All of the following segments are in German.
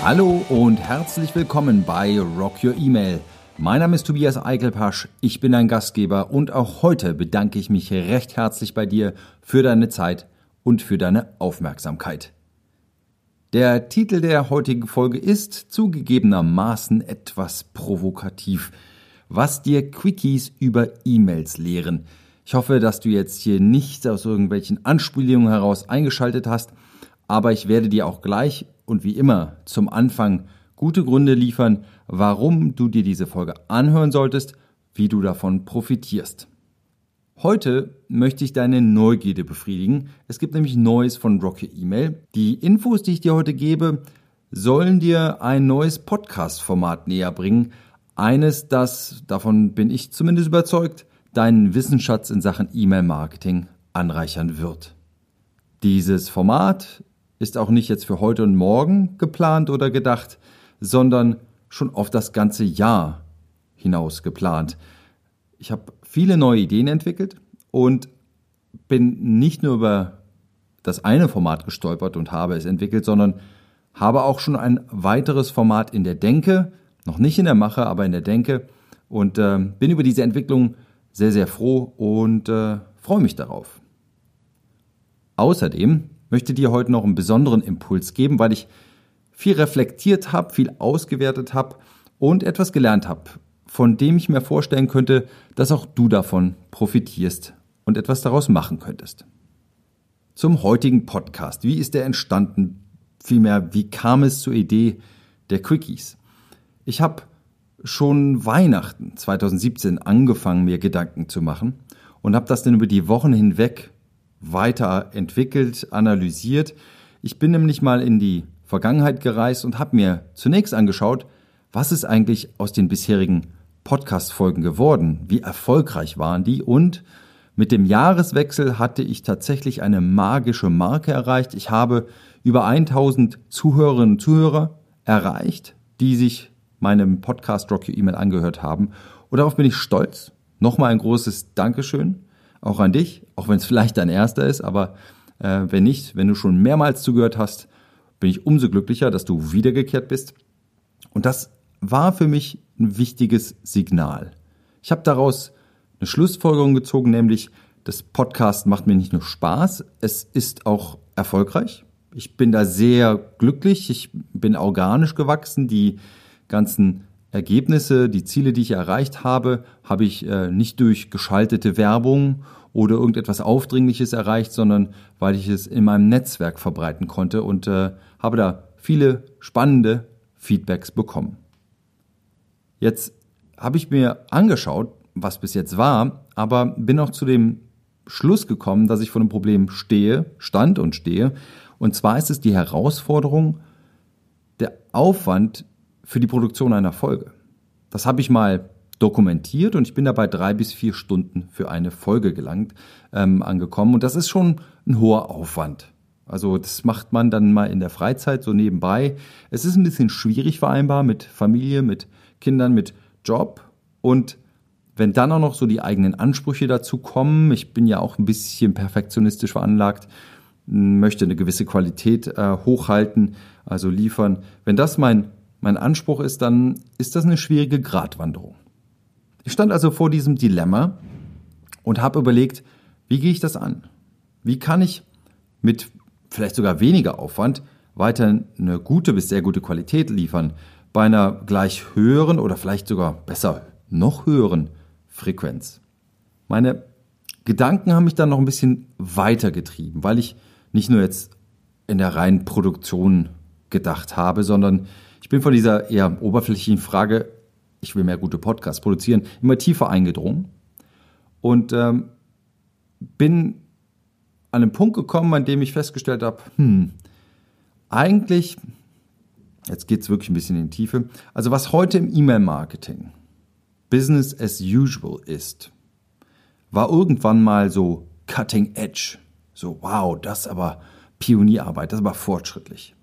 Hallo und herzlich willkommen bei Rock Your Email. Mein Name ist Tobias Eichelpasch, ich bin dein Gastgeber und auch heute bedanke ich mich recht herzlich bei dir für deine Zeit und für deine Aufmerksamkeit. Der Titel der heutigen Folge ist zugegebenermaßen etwas provokativ. Was dir Quickies über E-Mails lehren. Ich hoffe, dass du jetzt hier nicht aus irgendwelchen Anspielungen heraus eingeschaltet hast, aber ich werde dir auch gleich und wie immer zum Anfang gute Gründe liefern, warum du dir diese Folge anhören solltest, wie du davon profitierst. Heute möchte ich deine Neugierde befriedigen. Es gibt nämlich Neues von Rocket Email. Die Infos, die ich dir heute gebe, sollen dir ein neues Podcast-Format näher bringen. Eines, das, davon bin ich zumindest überzeugt, deinen Wissensschatz in Sachen E-Mail-Marketing anreichern wird. Dieses Format ist auch nicht jetzt für heute und morgen geplant oder gedacht, sondern schon auf das ganze Jahr hinaus geplant. Ich habe viele neue Ideen entwickelt und bin nicht nur über das eine Format gestolpert und habe es entwickelt, sondern habe auch schon ein weiteres Format in der Denke, noch nicht in der Mache, aber in der Denke und äh, bin über diese Entwicklung sehr, sehr froh und äh, freue mich darauf. Außerdem möchte dir heute noch einen besonderen Impuls geben, weil ich viel reflektiert habe, viel ausgewertet habe und etwas gelernt habe, von dem ich mir vorstellen könnte, dass auch du davon profitierst und etwas daraus machen könntest. Zum heutigen Podcast. Wie ist der entstanden? Vielmehr, wie kam es zur Idee der Quickies? Ich habe schon Weihnachten 2017 angefangen, mir Gedanken zu machen und habe das dann über die Wochen hinweg weiterentwickelt, analysiert. Ich bin nämlich mal in die Vergangenheit gereist und habe mir zunächst angeschaut, was ist eigentlich aus den bisherigen Podcast-Folgen geworden? Wie erfolgreich waren die? Und mit dem Jahreswechsel hatte ich tatsächlich eine magische Marke erreicht. Ich habe über 1000 Zuhörerinnen und Zuhörer erreicht, die sich meinem Podcast Rock Your E-Mail angehört haben. Und darauf bin ich stolz. Nochmal ein großes Dankeschön auch an dich, auch wenn es vielleicht dein erster ist, aber äh, wenn nicht, wenn du schon mehrmals zugehört hast, bin ich umso glücklicher, dass du wiedergekehrt bist. Und das war für mich ein wichtiges Signal. Ich habe daraus eine Schlussfolgerung gezogen, nämlich das Podcast macht mir nicht nur Spaß, es ist auch erfolgreich. Ich bin da sehr glücklich, ich bin organisch gewachsen, die ganzen Ergebnisse, die Ziele, die ich erreicht habe, habe ich äh, nicht durch geschaltete Werbung oder irgendetwas Aufdringliches erreicht, sondern weil ich es in meinem Netzwerk verbreiten konnte und äh, habe da viele spannende Feedbacks bekommen. Jetzt habe ich mir angeschaut, was bis jetzt war, aber bin auch zu dem Schluss gekommen, dass ich vor einem Problem stehe, stand und stehe. Und zwar ist es die Herausforderung, der Aufwand, für die Produktion einer Folge. Das habe ich mal dokumentiert und ich bin dabei drei bis vier Stunden für eine Folge gelangt, ähm, angekommen. Und das ist schon ein hoher Aufwand. Also das macht man dann mal in der Freizeit so nebenbei. Es ist ein bisschen schwierig vereinbar mit Familie, mit Kindern, mit Job. Und wenn dann auch noch so die eigenen Ansprüche dazu kommen, ich bin ja auch ein bisschen perfektionistisch veranlagt, möchte eine gewisse Qualität äh, hochhalten, also liefern. Wenn das mein mein Anspruch ist, dann ist das eine schwierige Gratwanderung. Ich stand also vor diesem Dilemma und habe überlegt, wie gehe ich das an? Wie kann ich mit vielleicht sogar weniger Aufwand weiter eine gute bis sehr gute Qualität liefern bei einer gleich höheren oder vielleicht sogar besser noch höheren Frequenz? Meine Gedanken haben mich dann noch ein bisschen weiter getrieben, weil ich nicht nur jetzt in der reinen Produktion gedacht habe, sondern ich bin von dieser eher oberflächlichen Frage, ich will mehr gute Podcasts produzieren, immer tiefer eingedrungen und ähm, bin an einen Punkt gekommen, an dem ich festgestellt habe, hm, eigentlich Jetzt geht's wirklich ein bisschen in die Tiefe. Also was heute im E-Mail-Marketing Business as usual ist, war irgendwann mal so cutting edge. So, wow, das aber Pionierarbeit, das aber fortschrittlich.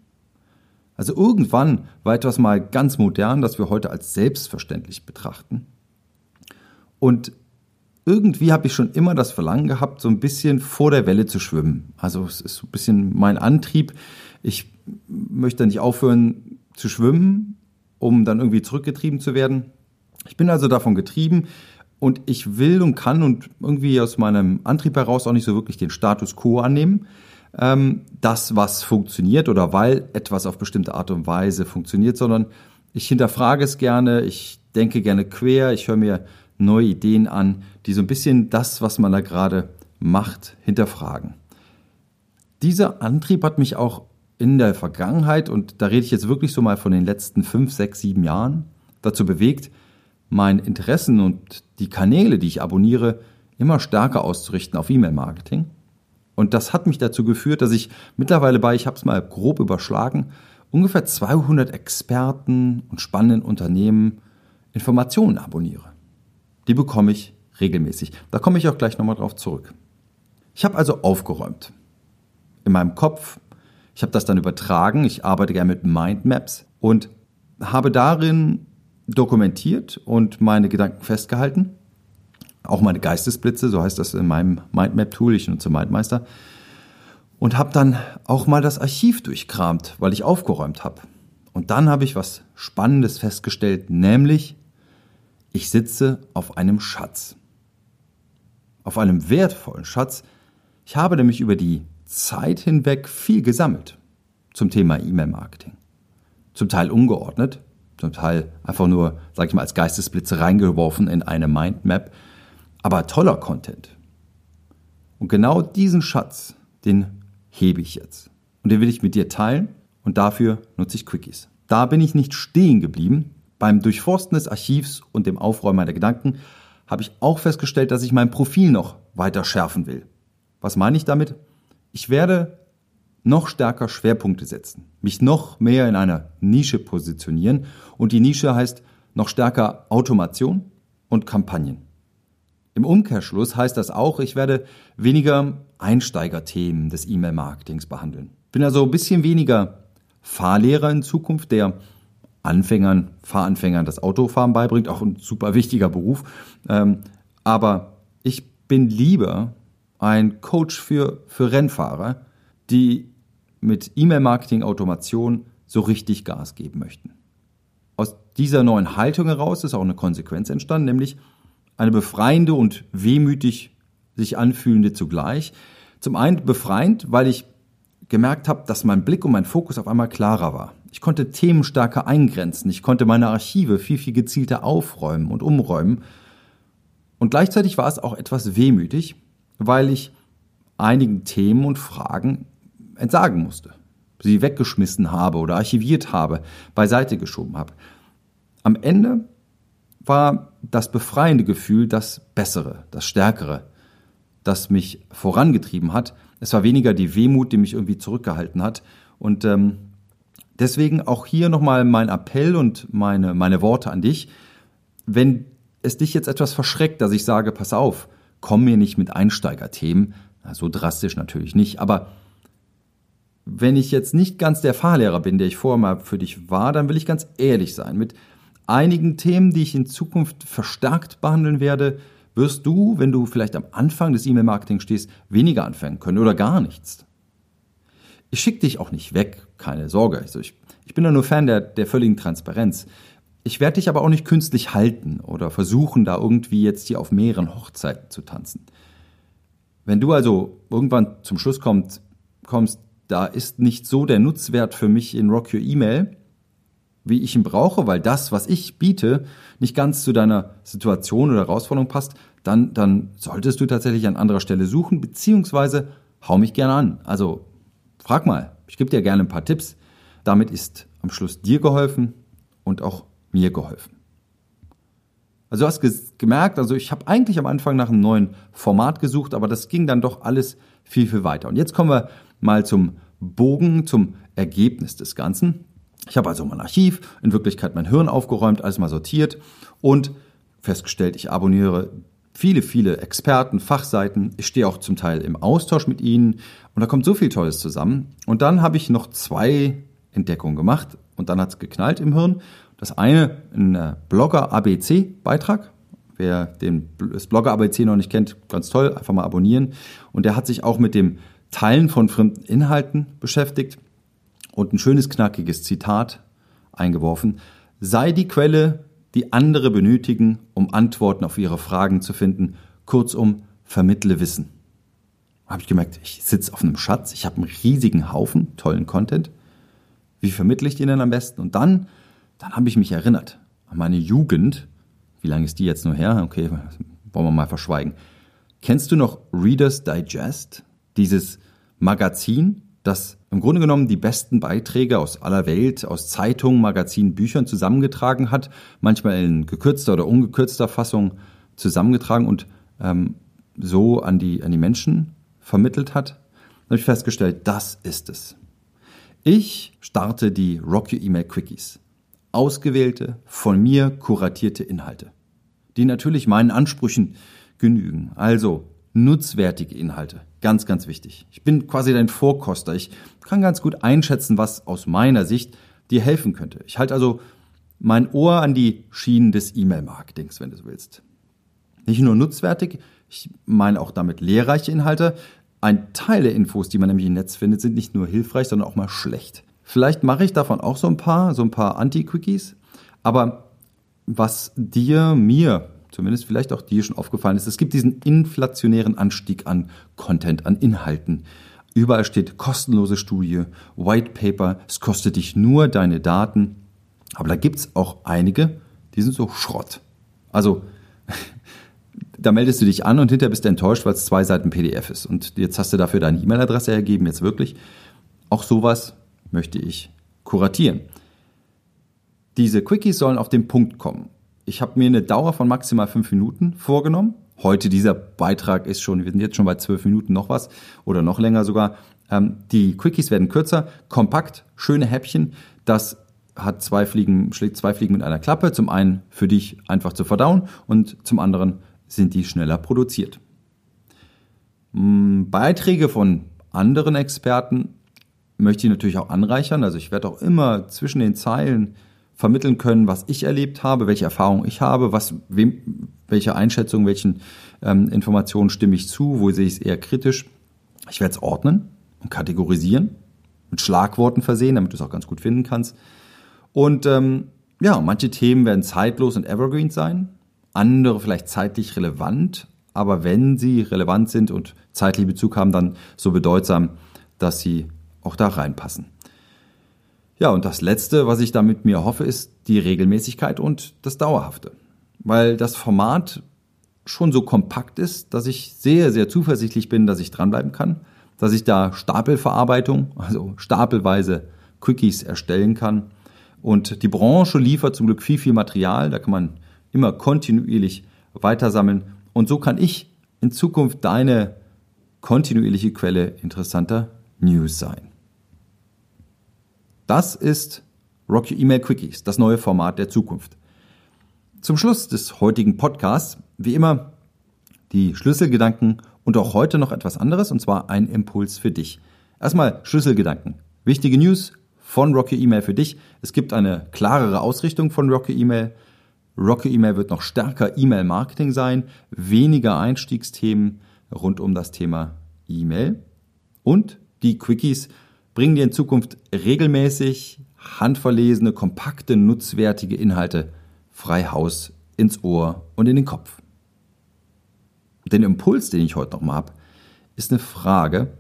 Also irgendwann war etwas mal ganz modern, das wir heute als selbstverständlich betrachten. Und irgendwie habe ich schon immer das Verlangen gehabt, so ein bisschen vor der Welle zu schwimmen. Also es ist so ein bisschen mein Antrieb. Ich möchte nicht aufhören zu schwimmen, um dann irgendwie zurückgetrieben zu werden. Ich bin also davon getrieben und ich will und kann und irgendwie aus meinem Antrieb heraus auch nicht so wirklich den Status quo annehmen, ähm, das, was funktioniert oder weil etwas auf bestimmte Art und Weise funktioniert, sondern ich hinterfrage es gerne, ich denke gerne quer, ich höre mir neue Ideen an, die so ein bisschen das, was man da gerade macht, hinterfragen. Dieser Antrieb hat mich auch in der Vergangenheit, und da rede ich jetzt wirklich so mal von den letzten fünf, sechs, sieben Jahren, dazu bewegt, mein Interessen und die Kanäle, die ich abonniere, immer stärker auszurichten auf E-Mail-Marketing. Und das hat mich dazu geführt, dass ich mittlerweile bei, ich habe es mal grob überschlagen, ungefähr 200 Experten und spannenden Unternehmen Informationen abonniere. Die bekomme ich regelmäßig. Da komme ich auch gleich nochmal drauf zurück. Ich habe also aufgeräumt. In meinem Kopf. Ich habe das dann übertragen. Ich arbeite gerne mit Mindmaps und habe darin dokumentiert und meine Gedanken festgehalten auch meine Geistesblitze, so heißt das in meinem Mindmap-Tool, ich nutze Mindmeister. Und habe dann auch mal das Archiv durchkramt, weil ich aufgeräumt habe. Und dann habe ich was Spannendes festgestellt, nämlich ich sitze auf einem Schatz. Auf einem wertvollen Schatz. Ich habe nämlich über die Zeit hinweg viel gesammelt zum Thema E-Mail-Marketing. Zum Teil ungeordnet, zum Teil einfach nur, sag ich mal, als Geistesblitze reingeworfen in eine Mindmap aber toller Content. Und genau diesen Schatz, den hebe ich jetzt. Und den will ich mit dir teilen und dafür nutze ich Quickies. Da bin ich nicht stehen geblieben. Beim Durchforsten des Archivs und dem Aufräumen meiner Gedanken habe ich auch festgestellt, dass ich mein Profil noch weiter schärfen will. Was meine ich damit? Ich werde noch stärker Schwerpunkte setzen, mich noch mehr in einer Nische positionieren und die Nische heißt noch stärker Automation und Kampagnen. Im Umkehrschluss heißt das auch, ich werde weniger Einsteigerthemen des E-Mail-Marketings behandeln. Bin also ein bisschen weniger Fahrlehrer in Zukunft, der Anfängern, Fahranfängern das Autofahren beibringt, auch ein super wichtiger Beruf. Ähm, aber ich bin lieber ein Coach für, für Rennfahrer, die mit E-Mail-Marketing-Automation so richtig Gas geben möchten. Aus dieser neuen Haltung heraus ist auch eine Konsequenz entstanden, nämlich eine befreiende und wehmütig sich anfühlende zugleich. Zum einen befreiend, weil ich gemerkt habe, dass mein Blick und mein Fokus auf einmal klarer war. Ich konnte Themen stärker eingrenzen, ich konnte meine Archive viel, viel gezielter aufräumen und umräumen. Und gleichzeitig war es auch etwas wehmütig, weil ich einigen Themen und Fragen entsagen musste, sie weggeschmissen habe oder archiviert habe, beiseite geschoben habe. Am Ende war das befreiende Gefühl das Bessere, das Stärkere, das mich vorangetrieben hat. Es war weniger die Wehmut, die mich irgendwie zurückgehalten hat. Und ähm, deswegen auch hier nochmal mein Appell und meine, meine Worte an dich. Wenn es dich jetzt etwas verschreckt, dass ich sage, pass auf, komm mir nicht mit Einsteigerthemen, so drastisch natürlich nicht, aber wenn ich jetzt nicht ganz der Fahrlehrer bin, der ich vorher mal für dich war, dann will ich ganz ehrlich sein. Mit einigen Themen, die ich in Zukunft verstärkt behandeln werde, wirst du, wenn du vielleicht am Anfang des E-Mail-Marketing stehst, weniger anfangen können oder gar nichts. Ich schicke dich auch nicht weg, keine Sorge. Also ich, ich bin ja nur Fan der, der völligen Transparenz. Ich werde dich aber auch nicht künstlich halten oder versuchen, da irgendwie jetzt hier auf mehreren Hochzeiten zu tanzen. Wenn du also irgendwann zum Schluss kommst, kommst, da ist nicht so der Nutzwert für mich in Rock Your Email, wie ich ihn brauche, weil das, was ich biete, nicht ganz zu deiner Situation oder Herausforderung passt, dann, dann solltest du tatsächlich an anderer Stelle suchen, beziehungsweise hau mich gerne an. Also frag mal, ich gebe dir gerne ein paar Tipps. Damit ist am Schluss dir geholfen und auch mir geholfen. Also du hast gemerkt, also ich habe eigentlich am Anfang nach einem neuen Format gesucht, aber das ging dann doch alles viel, viel weiter. Und jetzt kommen wir mal zum Bogen, zum Ergebnis des Ganzen. Ich habe also mein Archiv, in Wirklichkeit mein Hirn aufgeräumt, alles mal sortiert und festgestellt, ich abonniere viele, viele Experten, Fachseiten. Ich stehe auch zum Teil im Austausch mit ihnen und da kommt so viel Tolles zusammen. Und dann habe ich noch zwei Entdeckungen gemacht und dann hat es geknallt im Hirn. Das eine, ein Blogger ABC Beitrag. Wer den, das Blogger ABC noch nicht kennt, ganz toll, einfach mal abonnieren. Und der hat sich auch mit dem Teilen von fremden Inhalten beschäftigt und ein schönes knackiges Zitat eingeworfen. Sei die Quelle, die andere benötigen, um Antworten auf ihre Fragen zu finden. Kurzum, vermittle Wissen. Habe ich gemerkt, ich sitze auf einem Schatz, ich habe einen riesigen Haufen tollen Content. Wie vermittle ich den denn am besten? Und dann, dann habe ich mich erinnert an meine Jugend. Wie lange ist die jetzt nur her? Okay, wollen wir mal verschweigen. Kennst du noch Reader's Digest? Dieses Magazin, das im Grunde genommen die besten Beiträge aus aller Welt, aus Zeitungen, Magazinen, Büchern zusammengetragen hat, manchmal in gekürzter oder ungekürzter Fassung zusammengetragen und ähm, so an die, an die Menschen vermittelt hat, habe ich festgestellt, das ist es. Ich starte die Rock Your Email Quickies. Ausgewählte, von mir kuratierte Inhalte, die natürlich meinen Ansprüchen genügen. Also nutzwertige Inhalte. Ganz, ganz wichtig. Ich bin quasi dein Vorkoster. Ich kann ganz gut einschätzen, was aus meiner Sicht dir helfen könnte. Ich halte also mein Ohr an die Schienen des E-Mail-Marketings, wenn du so willst. Nicht nur nutzwertig, ich meine auch damit lehrreiche Inhalte. Ein Teil der Infos, die man nämlich im Netz findet, sind nicht nur hilfreich, sondern auch mal schlecht. Vielleicht mache ich davon auch so ein paar, so ein paar Anti-Quickies. Aber was dir, mir zumindest vielleicht auch dir schon aufgefallen ist, es gibt diesen inflationären Anstieg an Content, an Inhalten. Überall steht kostenlose Studie, White Paper, es kostet dich nur deine Daten. Aber da gibt es auch einige, die sind so Schrott. Also da meldest du dich an und hinterher bist du enttäuscht, weil es zwei Seiten PDF ist. Und jetzt hast du dafür deine E-Mail-Adresse ergeben, jetzt wirklich. Auch sowas möchte ich kuratieren. Diese Quickies sollen auf den Punkt kommen ich habe mir eine Dauer von maximal fünf Minuten vorgenommen. Heute dieser Beitrag ist schon, wir sind jetzt schon bei zwölf Minuten noch was oder noch länger sogar. Ähm, die Quickies werden kürzer, kompakt, schöne Häppchen. Das hat zwei Fliegen, schlägt zwei Fliegen mit einer Klappe. Zum einen für dich einfach zu verdauen und zum anderen sind die schneller produziert. Hm, Beiträge von anderen Experten möchte ich natürlich auch anreichern. Also ich werde auch immer zwischen den Zeilen vermitteln können, was ich erlebt habe, welche Erfahrungen ich habe, was, wem, welche Einschätzungen, welchen ähm, Informationen stimme ich zu, wo sehe ich es eher kritisch. Ich werde es ordnen und kategorisieren, mit Schlagworten versehen, damit du es auch ganz gut finden kannst. Und ähm, ja, manche Themen werden zeitlos und evergreen sein, andere vielleicht zeitlich relevant, aber wenn sie relevant sind und zeitlich Bezug haben, dann so bedeutsam, dass sie auch da reinpassen. Ja, und das Letzte, was ich damit mir hoffe, ist die Regelmäßigkeit und das Dauerhafte. Weil das Format schon so kompakt ist, dass ich sehr, sehr zuversichtlich bin, dass ich dranbleiben kann, dass ich da Stapelverarbeitung, also stapelweise Quickies erstellen kann. Und die Branche liefert zum Glück viel, viel Material, da kann man immer kontinuierlich weitersammeln. Und so kann ich in Zukunft deine kontinuierliche Quelle interessanter News sein. Das ist Rocky Email Quickies, das neue Format der Zukunft. Zum Schluss des heutigen Podcasts, wie immer, die Schlüsselgedanken und auch heute noch etwas anderes, und zwar ein Impuls für dich. Erstmal Schlüsselgedanken. Wichtige News von Rocky Email für dich. Es gibt eine klarere Ausrichtung von Rocky Email. Rocky Email wird noch stärker E-Mail-Marketing sein, weniger Einstiegsthemen rund um das Thema E-Mail. Und die Quickies bringen dir in Zukunft regelmäßig handverlesene, kompakte, nutzwertige Inhalte frei Haus ins Ohr und in den Kopf. Den Impuls, den ich heute noch mal habe, ist eine Frage.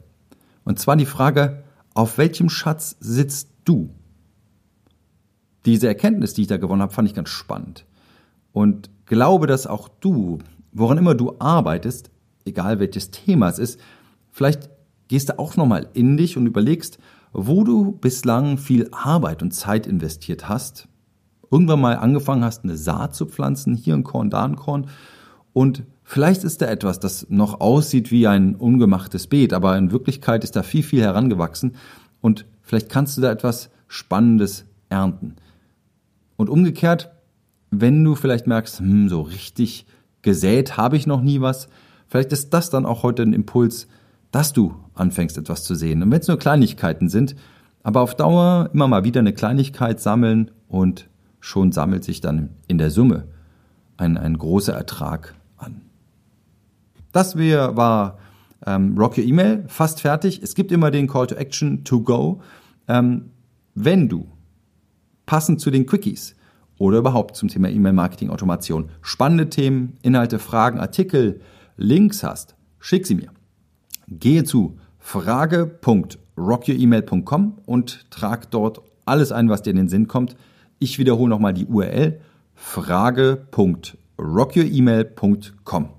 Und zwar die Frage, auf welchem Schatz sitzt du? Diese Erkenntnis, die ich da gewonnen habe, fand ich ganz spannend. Und glaube, dass auch du, woran immer du arbeitest, egal welches Thema es ist, vielleicht gehst du auch nochmal in dich und überlegst, wo du bislang viel Arbeit und Zeit investiert hast, irgendwann mal angefangen hast, eine Saat zu pflanzen, hier ein Korn, da ein Korn, und vielleicht ist da etwas, das noch aussieht wie ein ungemachtes Beet, aber in Wirklichkeit ist da viel, viel herangewachsen. Und vielleicht kannst du da etwas Spannendes ernten. Und umgekehrt, wenn du vielleicht merkst, hm, so richtig gesät habe ich noch nie was, vielleicht ist das dann auch heute ein Impuls, dass du anfängst etwas zu sehen. Und wenn es nur Kleinigkeiten sind, aber auf Dauer immer mal wieder eine Kleinigkeit sammeln und schon sammelt sich dann in der Summe ein, ein großer Ertrag an. Das wär, war ähm, Rock Your Email, fast fertig. Es gibt immer den Call to Action to go. Ähm, wenn du passend zu den Quickies oder überhaupt zum Thema E-Mail-Marketing-Automation spannende Themen, Inhalte, Fragen, Artikel, Links hast, schick sie mir. Gehe zu frage.rockyouremail.com und trag dort alles ein, was dir in den Sinn kommt. Ich wiederhole nochmal die URL frage.rockyouremail.com.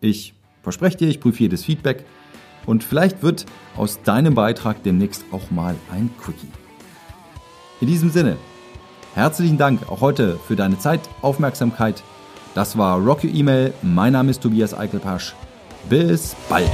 Ich verspreche dir, ich prüfe jedes Feedback und vielleicht wird aus deinem Beitrag demnächst auch mal ein Quickie. In diesem Sinne, herzlichen Dank auch heute für deine Zeit, Aufmerksamkeit. Das war Rock Your Email. Mein Name ist Tobias Eichelpasch. Bis bald.